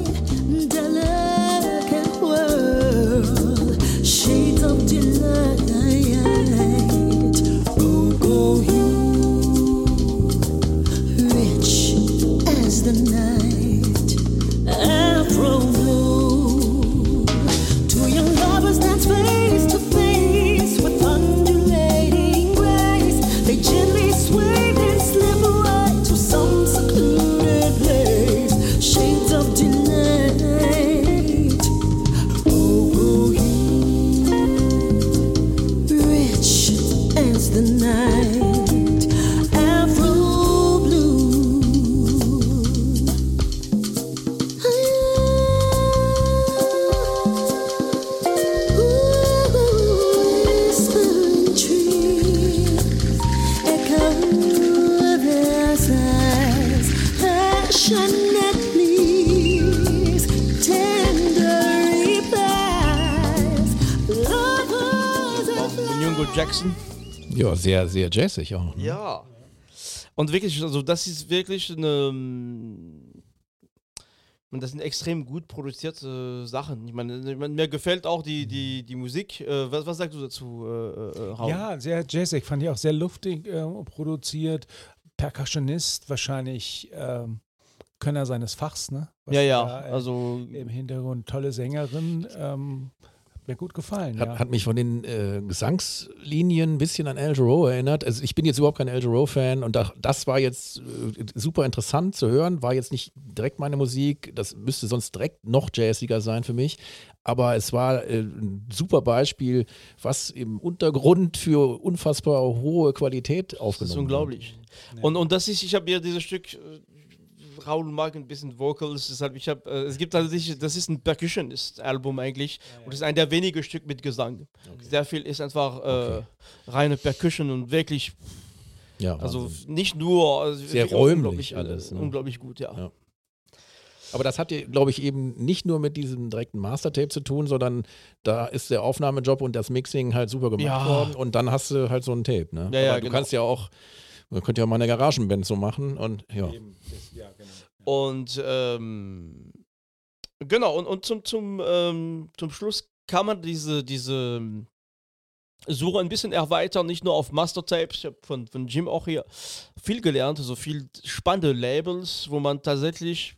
Jackson. Ja, sehr, sehr jazzig auch. Ne? Ja. Und wirklich, also das ist wirklich eine. ähm, Und das sind extrem gut produzierte Sachen. Ich meine, ich meine, mir gefällt auch die, die, die Musik. Äh, was, was sagst du dazu, äh, äh, Raul? Ja, sehr jazzig, fand ich auch sehr luftig äh, produziert. Percussionist, wahrscheinlich ähm, Könner seines Fachs, ne? Was ja, ja. da, äh, Also, Im Hintergrund tolle Sängerin. Ähm, mir gut gefallen. Hat, ja. hat mich von den äh, Gesangslinien ein bisschen an El Giro erinnert. Also ich bin jetzt überhaupt kein El Giro-Fan und da, das war jetzt äh, super interessant zu hören. War jetzt nicht direkt meine Musik. Das müsste sonst direkt noch jazziger sein für mich. Aber es war äh, ein super Beispiel, was im Untergrund für unfassbar hohe Qualität das aufgenommen ist unglaublich. Und, und das ist, ich habe ja dieses Stück, äh, Raul mag ein bisschen Vocals, deshalb ich habe, äh, es gibt tatsächlich, das ist ein Percussionist-Album eigentlich und es ist ein der wenigen Stück mit Gesang. Sehr viel ist einfach äh, reine Percussion und wirklich, Ja, also nicht nur, also Sehr räumlich äh, alles, ne? Unglaublich gut, ja. Ja. Aber das hat, glaube ich, eben nicht nur mit diesem direkten Mastertape zu tun, sondern da ist der Aufnahmejob und das Mixing halt super gemacht Ja. worden und dann hast du halt so ein Tape. Ne? Ja, ja, du genau. kannst ja auch, man könnte ja mal eine Garagenband so machen und ja. Und ähm, genau, und, und zum, zum, ähm, zum Schluss kann man diese, diese ähm, Suche ein bisschen erweitern, nicht nur auf Mastertapes. Ich habe von, von Jim auch hier viel gelernt, also viel spannende Labels, wo man tatsächlich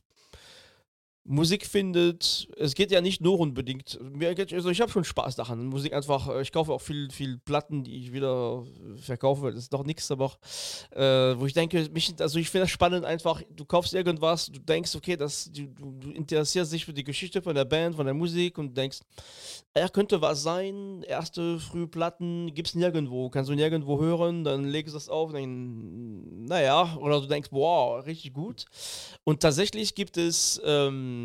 Musik findet. Es geht ja nicht nur unbedingt. Also ich habe schon Spaß daran. Musik einfach, äh, ich kaufe auch viel, viel Platten, die ich wieder verkaufe, weil das ist doch nichts, aber äh, wo ich denke, mich, also ich finde das spannend einfach, du kaufst irgendwas, du denkst, okay, das, du, du, interessierst dich für die Geschichte von der Band, von der Musik und denkst, er könnte was sein, erste frühe Platten es nirgendwo, kannst du nirgendwo hören, dann legst du das auf, dann, naja, oder du denkst, wow, richtig gut. Und tatsächlich gibt es, ähm,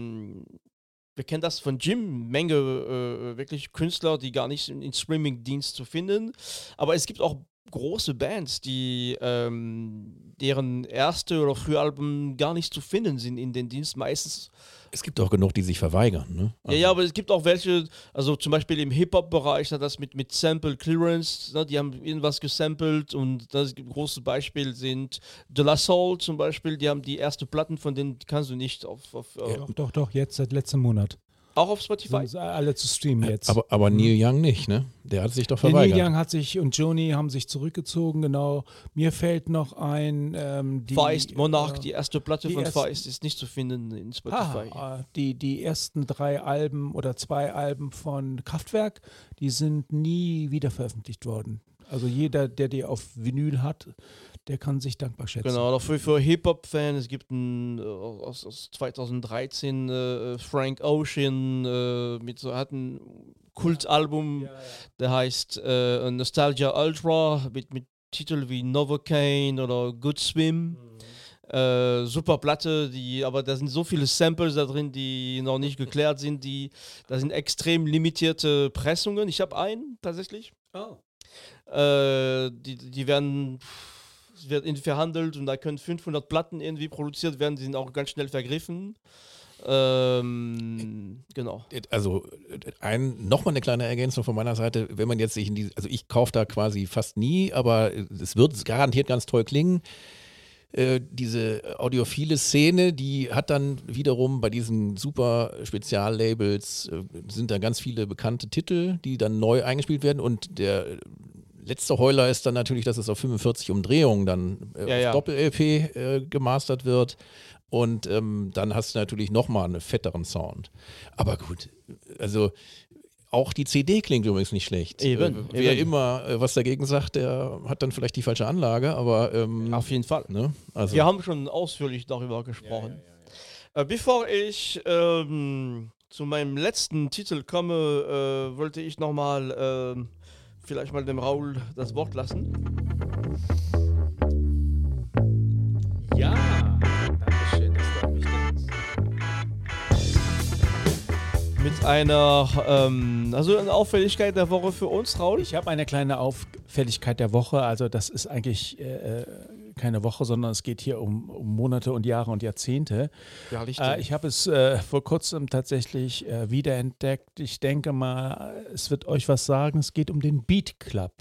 wir kennen das von Jim, Menge äh, wirklich Künstler, die gar nicht in Streaming-Dienst zu finden. Aber es gibt auch große Bands, die ähm, deren erste oder frühe Alben gar nicht zu finden sind in den Dienst. Meistens Es gibt auch genug, die sich verweigern. Ne? ja, ja, aber es gibt auch welche, also zum Beispiel im Hip-Hop-Bereich, das mit, mit Sample Clearance, ne, die haben irgendwas gesampelt und das große Beispiel sind De La Soul zum Beispiel, die haben die erste Platten von denen, die kannst du nicht auf, auf äh, Doch, doch, doch, jetzt seit letztem Monat. Auch auf Spotify. Sind alle zu streamen jetzt. Aber, aber Neil Young nicht, ne? Der hat sich doch Der verweigert. Neil Young hat sich und Joni haben sich zurückgezogen, genau. Mir fällt noch ein, ähm, die. Feist, Monarch, äh, die erste Platte die von ersten- Feist ist nicht zu finden in Spotify. Ah, äh, die, die ersten drei Alben oder zwei Alben von Kraftwerk, die sind nie wieder veröffentlicht worden. Also jeder, der die auf Vinyl hat, der kann sich dankbar schätzen. Genau, noch für, Hip-Hop-Fans, es gibt ein äh, aus, aus 2013 äh, Frank Ocean äh, mit so hat ein Kultalbum, der heißt äh, Nostalgia Ultra mit, mit Titeln wie Novocaine oder Good Swim. Äh, super Platte, die, aber da sind so viele Samples da drin, die noch nicht geklärt sind. Die, da sind extrem limitierte Pressungen. Ich habe einen tatsächlich. Äh, die, die werden wird irgendwie verhandelt und da können 500 Platten irgendwie produziert werden, die sind auch ganz schnell vergriffen. Ähm, genau. Also ein, nochmal eine kleine Ergänzung von meiner Seite, wenn man jetzt sich in die, also ich kaufe da quasi fast nie, aber es wird garantiert ganz toll klingen. Äh, diese audiophile Szene, die hat dann wiederum bei diesen super Speziallabels, äh, sind da ganz viele bekannte Titel, die dann neu eingespielt werden und der letzte Heuler ist dann natürlich, dass es auf 45 Umdrehungen dann äh, Ja, ja. Doppel-LP äh, gemastert wird. Und ähm, dann hast du natürlich nochmal einen fetteren Sound. Aber gut, also auch die CD klingt übrigens nicht schlecht. Eben, äh, wer eben. immer äh, was dagegen sagt, der hat dann vielleicht die falsche Anlage, aber ähm, Auf jeden Fall. ne? also, Wir haben schon ausführlich darüber gesprochen. Äh, bevor ich ähm, zu meinem letzten Titel komme, äh, wollte ich nochmal ähm, vielleicht mal dem Raul das Wort lassen. Ja, danke schön, das freut mich. Mit einer, ähm, also eine Auffälligkeit der Woche für uns, Raul. Ich habe eine kleine Auffälligkeit der Woche. Also das ist eigentlich äh, keine Woche, sondern es geht hier um, um Monate und Jahre und Jahrzehnte. Ja. Äh, ich habe es äh, vor kurzem tatsächlich äh, wiederentdeckt. Ich denke mal, es wird euch was sagen. Es geht um den Beat Club.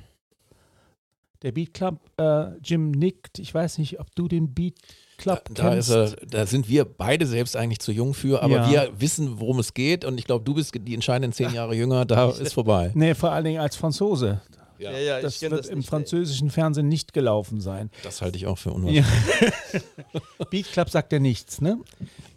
Der Beat Club, äh, Jim nickt. Ich weiß nicht, ob du den Beat Club da, ist er, da sind wir beide selbst eigentlich zu jung für, aber Ja. wir wissen, worum es geht und ich glaube, du bist die entscheidenden zehn Jahre jünger, da ist vorbei. Nee, vor allen Dingen als Franzose. Ja, ja, Das wird im nicht. französischen Fernsehen nicht gelaufen sein. Das halte ich auch für unwahrscheinlich. Ja. Beat Club sagt ja nichts, ne?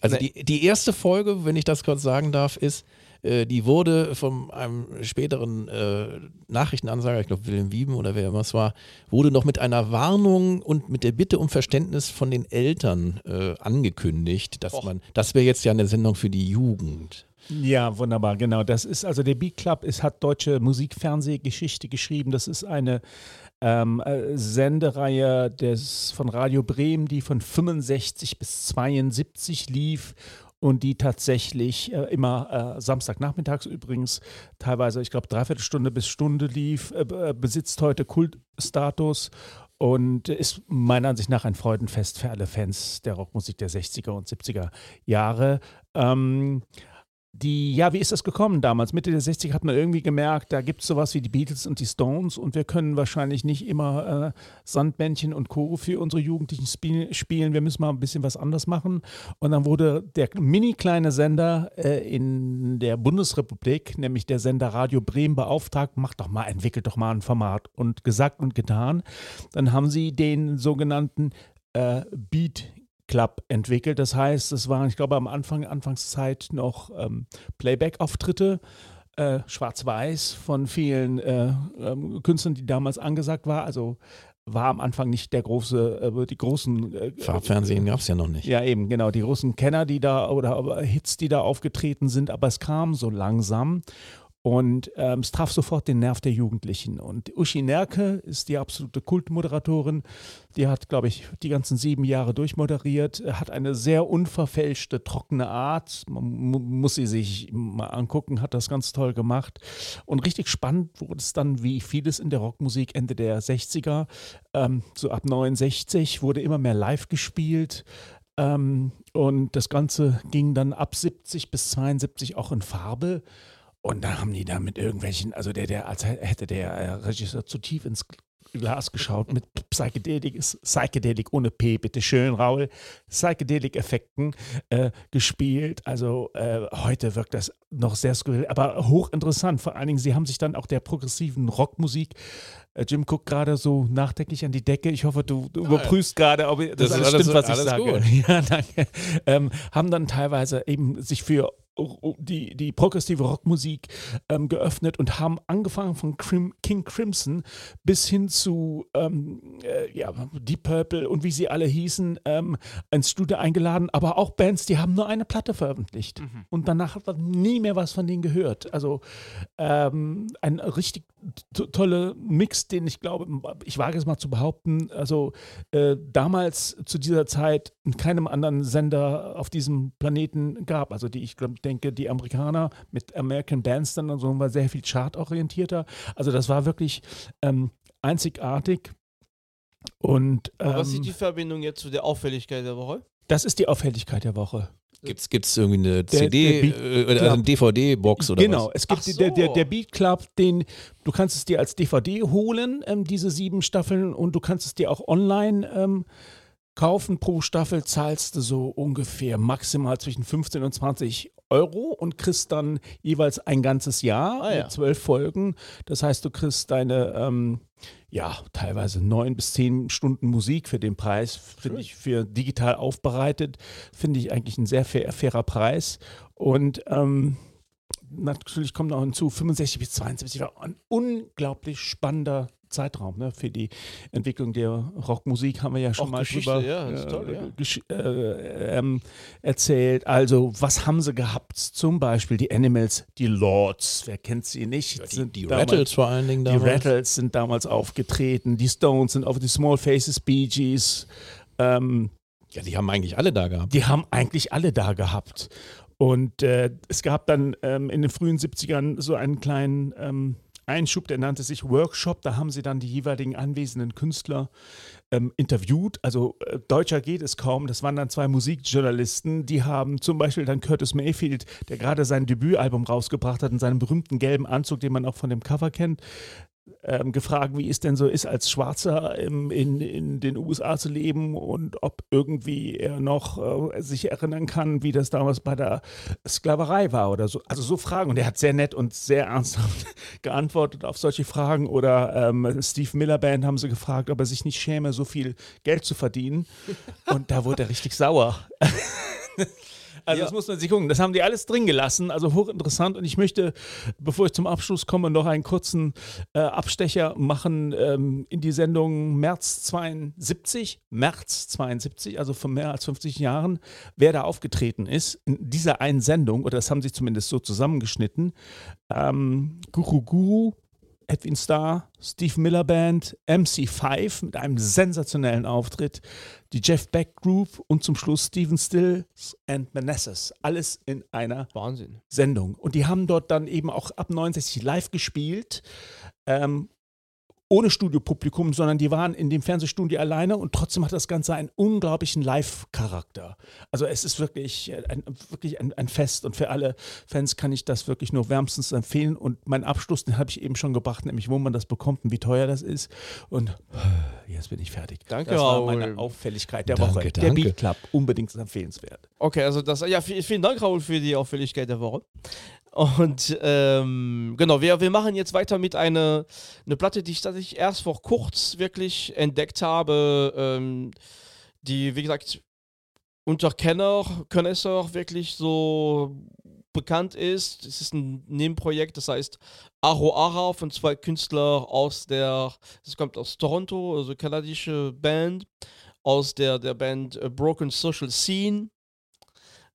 Also die, die erste Folge, wenn ich das kurz sagen darf, ist, Äh, die wurde von einem späteren äh, Nachrichtenansager, ich glaube Wilhelm Wieben oder wer immer es war, wurde noch mit einer Warnung und mit der Bitte um Verständnis von den Eltern äh, angekündigt, dass Och. man, das wäre jetzt ja eine Sendung für die Jugend. Ja, wunderbar, genau. Das ist also der Beat Club ist, hat deutsche Musikfernsehgeschichte geschrieben. Das ist eine ähm, äh, Sendereihe des, von Radio Bremen, die von 65 bis 72 lief und die tatsächlich äh, immer äh, Samstagnachmittags übrigens teilweise, ich glaube, dreiviertel Stunde bis Stunde lief, äh, äh, besitzt heute Kultstatus und ist meiner Ansicht nach ein Freudenfest für alle Fans der Rockmusik der 60er und 70er Jahre. Ähm, die, ja, wie ist das gekommen damals? Mitte der 60er hat man irgendwie gemerkt, da gibt es sowas wie die Beatles und die Stones und wir können wahrscheinlich nicht immer äh, Sandmännchen und Co. für unsere Jugendlichen spiel spielen. Wir müssen mal ein bisschen was anders machen. Und dann wurde der mini kleine Sender äh, in der Bundesrepublik, nämlich der Sender Radio Bremen, beauftragt, macht doch mal, entwickelt doch mal ein Format. Und gesagt und getan. Dann haben sie den sogenannten äh, Beat Club entwickelt. Das heißt, es waren, ich glaube, am Anfang, Anfangszeit noch ähm, Playback-Auftritte, äh, schwarz-weiß von vielen äh, ähm, Künstlern, die damals angesagt war. Also war am Anfang nicht der große, äh, die großen äh, Farbfernsehen gab es ja noch nicht. ja, eben, genau. Die großen Kenner, die da oder Hits, die da aufgetreten sind, aber es kam so langsam. Und ähm, es traf sofort den Nerv der Jugendlichen. Und Uschi Nerke ist die absolute Kultmoderatorin. Die hat, glaube ich, die ganzen sieben Jahre durchmoderiert, hat eine sehr unverfälschte, trockene Art. Man mu muss sie sich mal angucken, hat das ganz toll gemacht. Und richtig spannend wurde es dann, wie vieles in der Rockmusik Ende der 60er, ähm, so ab 69 wurde immer mehr live gespielt. Ähm, und das Ganze ging dann ab 70 bis 72 auch in Farbe. Und dann haben die da mit irgendwelchen, also der, der, als hätte der äh, Regisseur zu tief ins Glas geschaut mit Psychedelic, Psychedelic ohne P, bitte schön, Raul, Psychedelic-Effekten äh, gespielt. Also äh, heute wirkt das noch sehr skurril, aber hochinteressant. Vor allen Dingen, sie haben sich dann auch der progressiven Rockmusik äh, Jim guckt gerade so nachdenklich an die Decke. Ich hoffe, du, du überprüfst gerade, ob das, Das alles alles- stimmt, was ich alles sage. gut. Ja, danke. Ähm, haben dann teilweise eben sich für die, die progressive Rockmusik ähm, geöffnet und haben angefangen von Crim King Crimson bis hin zu ähm, äh, ja, Deep Purple und wie sie alle hießen, ähm, ins Studio eingeladen, aber auch Bands, die haben nur eine Platte veröffentlicht. Und danach hat man nie mehr was von denen gehört. Also ähm, ein richtig tolle Mix, den ich glaube, ich wage es mal zu behaupten, also äh, damals zu dieser Zeit in keinem anderen Sender auf diesem Planeten gab. Also die, ich glaube, denke, die Amerikaner mit American Bandstand und so war sehr viel chartorientierter. Also das war wirklich ähm, einzigartig. Und Aber was ist ähm, die Verbindung jetzt zu der Auffälligkeit der Woche? das ist die Auffälligkeit der Woche. Gibt es irgendwie eine Der- CD, der äh, also Club. eine DVD-Box oder genau, was? es gibt die- der, der, so. der Beat Club, den du kannst es dir als DVD holen, ähm, diese sieben Staffeln, und du kannst es dir auch online ähm, kaufen. Pro Staffel zahlst du so ungefähr maximal zwischen 15 und 20 Euro und kriegst dann jeweils ein ganzes Jahr Ah, ja. mit zwölf Folgen. Das heißt, du kriegst deine ähm, ja, teilweise neun bis zehn Stunden Musik für den Preis, finde ich, für digital aufbereitet, finde ich eigentlich ein sehr fair, fairer Preis. Und ähm, natürlich kommt noch hinzu, 65 bis 72 war ein unglaublich spannender Zeitraum ne, für die Entwicklung der Rockmusik, haben wir ja schon Auch mal Geschichte, drüber ja, äh, toll, ja. äh, ähm, erzählt. Also, was haben sie gehabt? Zum Beispiel die Animals, die Lords, wer kennt sie nicht? Die, Sind die damals- Rattles vor allen Dingen die damals. Rattles sind damals aufgetreten, die Stones sind auf die Small Faces, Bee Gees. Ähm, Ja, die haben eigentlich alle da gehabt. die haben eigentlich alle da gehabt. Und äh, es gab dann ähm, in den frühen 70ern so einen kleinen ähm, Einschub, der nannte sich Workshop. Da haben sie dann die jeweiligen anwesenden Künstler ähm, interviewt. Also äh, deutscher geht es kaum. Das waren dann zwei Musikjournalisten, die haben zum Beispiel dann Curtis Mayfield, der gerade sein Debütalbum rausgebracht hat, in seinem berühmten gelben Anzug, den man auch von dem Cover kennt, ähm, gefragt, wie es denn so ist, als Schwarzer im, in, in den USA zu leben und ob irgendwie er noch äh, sich erinnern kann, wie das damals bei der Sklaverei war oder so. Also so Fragen. Und er hat sehr nett und sehr ernsthaft geantwortet auf solche Fragen. Oder ähm, Steve Miller Band haben sie gefragt, ob er sich nicht schäme, so viel Geld zu verdienen. Und da wurde er richtig sauer. Also Ja. das muss man sich gucken. Das haben die alles drin gelassen, also hochinteressant. Und ich möchte, bevor ich zum Abschluss komme, noch einen kurzen äh, Abstecher machen ähm, in die Sendung März 72, März 72, also vor mehr als 50 Jahren, wer da aufgetreten ist in dieser einen Sendung, oder das haben sie zumindest so zusammengeschnitten. Ähm, Guru Guru, Edwin Starr, Steve Miller Band, MC5 mit einem sensationellen Auftritt, die Jeff Beck Group und zum Schluss Stephen Stills and Manassas. Alles in einer Wahnsinn. Sendung. Und die haben dort dann eben auch ab 69 live gespielt. Ähm, ohne Studiopublikum, sondern die waren in dem Fernsehstudio alleine und trotzdem hat das Ganze einen unglaublichen Live-Charakter. Also es ist wirklich, äh, ein, wirklich ein, ein Fest und für alle Fans kann ich das wirklich nur wärmstens empfehlen. Und meinen Abschluss, den habe ich eben schon gebracht, nämlich wo man das bekommt und wie teuer das ist. Und jetzt bin ich fertig. Danke, das war meine Auffälligkeit der Danke, Woche. Der danke. Beat Club, unbedingt empfehlenswert. Okay, also das, ja, vi- vielen Dank, Raoul, für die Auffälligkeit der Woche. Und ähm, genau, wir, wir machen jetzt weiter mit einer eine Platte, die ich tatsächlich erst vor kurz wirklich entdeckt habe, ähm, die, wie gesagt, unter Kenner, Connoisseur wirklich so bekannt ist. Es ist ein Nebenprojekt, das heißt Aro Ara von zwei Künstlern aus der, es kommt aus Toronto, also kanadische Band, aus der, der Band äh, Broken Social Scene.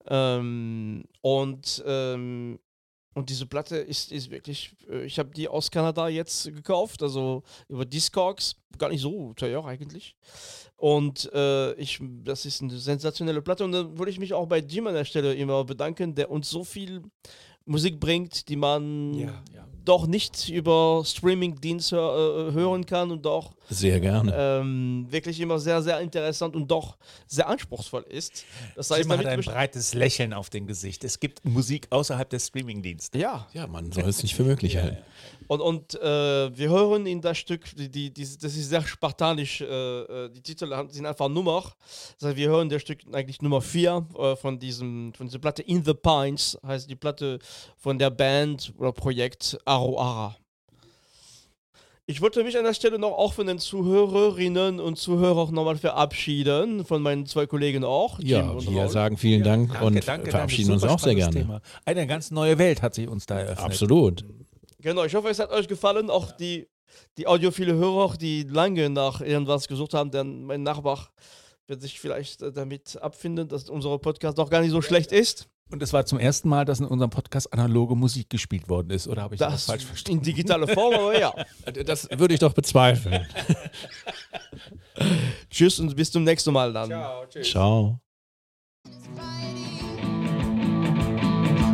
Ähm, und, ähm, und diese Platte ist, ist wirklich, äh, ich habe die aus Kanada jetzt gekauft, also über Discogs, gar nicht so teuer eigentlich. Und äh, ich, das ist eine sensationelle Platte und dann würde ich mich auch bei Jim an der Stelle immer bedanken, der uns so viel Musik bringt, die man ja. doch nicht über Streaming-Dienste äh, hören kann und doch Sehr gerne. ähm, wirklich immer sehr, sehr interessant und doch sehr anspruchsvoll ist. Das heißt, Jim hat ein breites Lächeln auf dem Gesicht. Es gibt Musik außerhalb des Streamingdienstes. ja, ja, man soll es nicht für möglich halten. und, und äh, wir hören in das Stück, die, die, die, das ist sehr spartanisch, äh, äh, die Titel sind einfach Nummer. Das heißt, wir hören das Stück eigentlich Nummer 4 äh, von, diesem, von dieser Platte In the Pines, heißt die Platte von der Band oder Projekt Aro Ara. Ich wollte mich an der Stelle noch auch von den Zuhörerinnen und Zuhörern nochmal verabschieden, von meinen zwei Kollegen auch. Ja, Jim und wir Raoul. sagen vielen Dank Danke, und danke, verabschieden danke. uns auch sehr gerne. Thema. Eine ganz neue Welt hat sich uns da eröffnet. Absolut. Genau, ich hoffe, es hat euch gefallen. Auch die, die audiophile Hörer, die lange nach irgendwas gesucht haben, denn mein Nachbar wird sich vielleicht äh, damit abfinden, dass unser Podcast doch gar nicht so schlecht ist. Und es war zum ersten Mal, dass in unserem Podcast analoge Musik gespielt worden ist. Oder habe ich das, Das falsch verstanden? in digitaler Form, aber ja. Das würde ich doch bezweifeln. Tschüss und bis zum nächsten Mal dann. Ciao.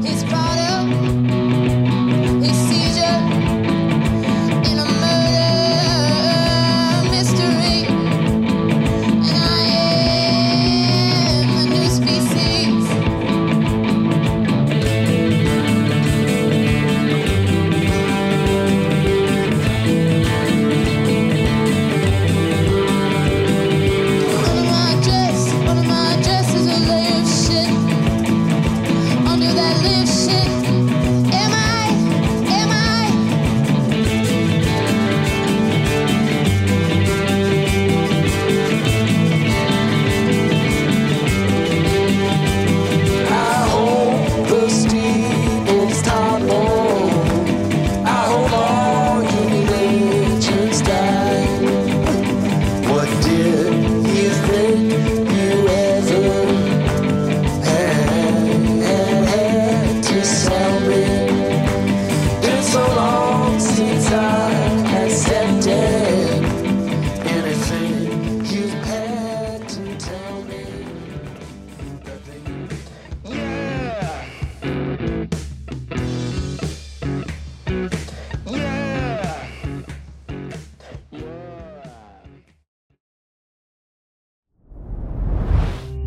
His father, his